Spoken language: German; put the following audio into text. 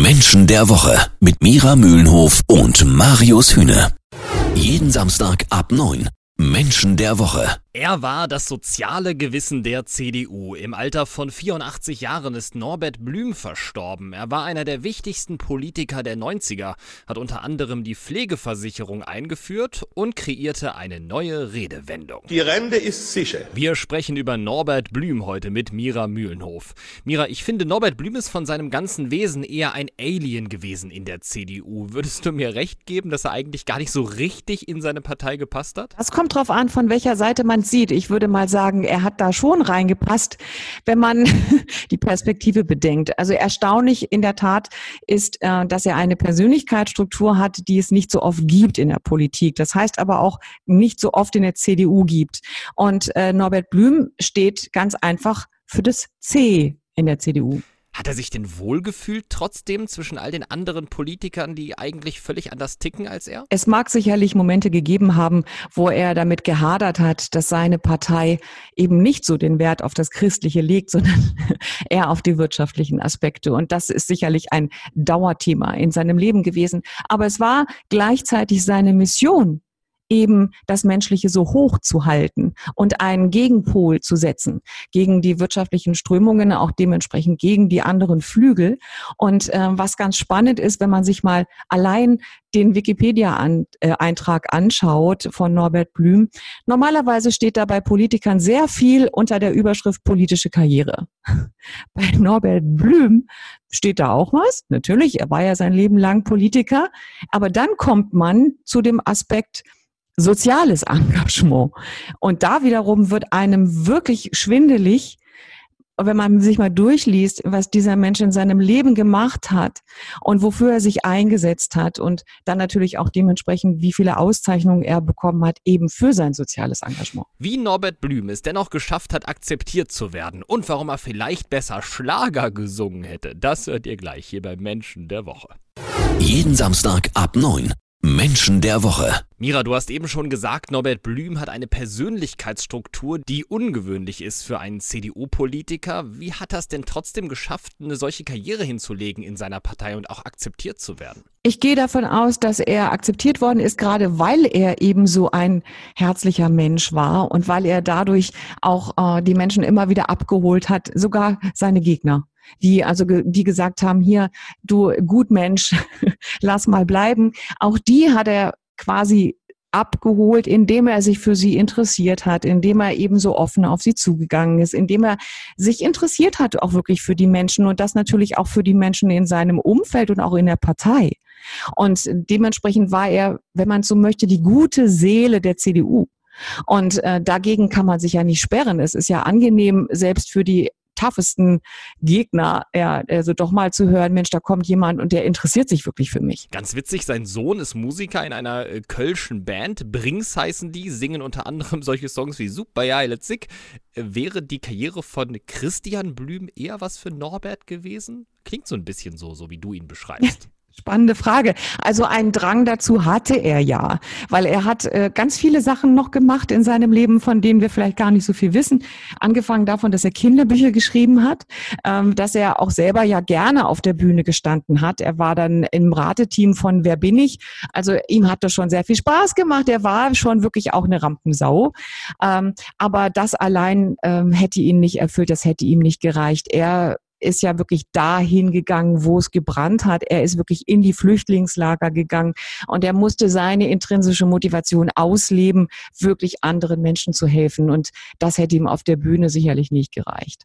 Menschen der Woche mit Mira Mühlenhof und Marius Hühne. Jeden Samstag ab 9. Menschen der Woche. Er war das soziale Gewissen der CDU. Im Alter von 84 Jahren ist Norbert Blüm verstorben. Er war einer der wichtigsten Politiker der 90er, hat unter anderem die Pflegeversicherung eingeführt und kreierte eine neue Redewendung. Die Rente ist sicher. Wir sprechen über Norbert Blüm heute mit Mira Mühlenhof. Mira, ich finde, Norbert Blüm ist von seinem ganzen Wesen eher ein Alien gewesen in der CDU. Würdest du mir recht geben, dass er eigentlich gar nicht so richtig in seine Partei gepasst hat? Das kommt drauf an, von welcher Seite man sieht. Ich würde mal sagen, er hat da schon reingepasst, wenn man die Perspektive bedenkt. Also erstaunlich in der Tat ist, äh, dass er eine Persönlichkeitsstruktur hat, die es nicht so oft gibt in der Politik. Das heißt aber auch nicht so oft in der CDU gibt. Und äh, Norbert Blüm steht ganz einfach für das C in der CDU. Hat er sich denn wohlgefühlt trotzdem zwischen all den anderen Politikern, die eigentlich völlig anders ticken als er? Es mag sicherlich Momente gegeben haben, wo er damit gehadert hat, dass seine Partei eben nicht so den Wert auf das Christliche legt, sondern eher auf die wirtschaftlichen Aspekte. Und das ist sicherlich ein Dauerthema in seinem Leben gewesen. Aber es war gleichzeitig seine Mission, eben das Menschliche so hoch zu halten und einen Gegenpol zu setzen gegen die wirtschaftlichen Strömungen, auch dementsprechend gegen die anderen Flügel. Und äh, was ganz spannend ist, wenn man sich mal allein den Wikipedia-Eintrag äh, anschaut von Norbert Blüm, normalerweise steht da bei Politikern sehr viel unter der Überschrift politische Karriere. Bei Norbert Blüm steht da auch was. Natürlich, er war ja sein Leben lang Politiker. Aber dann kommt man zu dem Aspekt, soziales Engagement. Und da wiederum wird einem wirklich schwindelig, wenn man sich mal durchliest, was dieser Mensch in seinem Leben gemacht hat und wofür er sich eingesetzt hat und dann natürlich auch dementsprechend, wie viele Auszeichnungen er bekommen hat, eben für sein soziales Engagement. Wie Norbert Blüm es dennoch geschafft hat, akzeptiert zu werden und warum er vielleicht besser Schlager gesungen hätte, das hört ihr gleich hier bei Menschen der Woche. Jeden Samstag ab 9. Menschen der Woche. Mira, du hast eben schon gesagt, Norbert Blüm hat eine Persönlichkeitsstruktur, die ungewöhnlich ist für einen CDU-Politiker. Wie hat er es denn trotzdem geschafft, eine solche Karriere hinzulegen in seiner Partei und auch akzeptiert zu werden? Ich gehe davon aus, dass er akzeptiert worden ist, gerade weil er eben so ein herzlicher Mensch war und weil er dadurch auch äh, die Menschen immer wieder abgeholt hat, sogar seine Gegner die also die gesagt haben, hier, du gut Mensch, lass mal bleiben. Auch die hat er quasi abgeholt, indem er sich für sie interessiert hat, indem er eben so offen auf sie zugegangen ist, indem er sich interessiert hat auch wirklich für die Menschen und das natürlich auch für die Menschen in seinem Umfeld und auch in der Partei. Und dementsprechend war er, wenn man so möchte, die gute Seele der CDU. Und äh, dagegen kann man sich ja nicht sperren. Es ist ja angenehm, selbst für die toughesten Gegner, ja, also doch mal zu hören, Mensch, da kommt jemand und der interessiert sich wirklich für mich. Ganz witzig, sein Sohn ist Musiker in einer äh, kölschen Band, Brings heißen die, singen unter anderem solche Songs wie Super ja, Zick. Äh, wäre die Karriere von Christian Blüm eher was für Norbert gewesen? Klingt so ein bisschen so, so wie du ihn beschreibst. Spannende Frage. Also einen Drang dazu hatte er ja, weil er hat äh, ganz viele Sachen noch gemacht in seinem Leben, von denen wir vielleicht gar nicht so viel wissen. Angefangen davon, dass er Kinderbücher geschrieben hat, ähm, dass er auch selber ja gerne auf der Bühne gestanden hat. Er war dann im Rateteam von Wer bin ich? Also ihm hat das schon sehr viel Spaß gemacht. Er war schon wirklich auch eine Rampensau. Ähm, aber das allein ähm, hätte ihn nicht erfüllt, das hätte ihm nicht gereicht. Er ist ja wirklich dahin gegangen, wo es gebrannt hat. Er ist wirklich in die Flüchtlingslager gegangen und er musste seine intrinsische Motivation ausleben, wirklich anderen Menschen zu helfen. Und das hätte ihm auf der Bühne sicherlich nicht gereicht.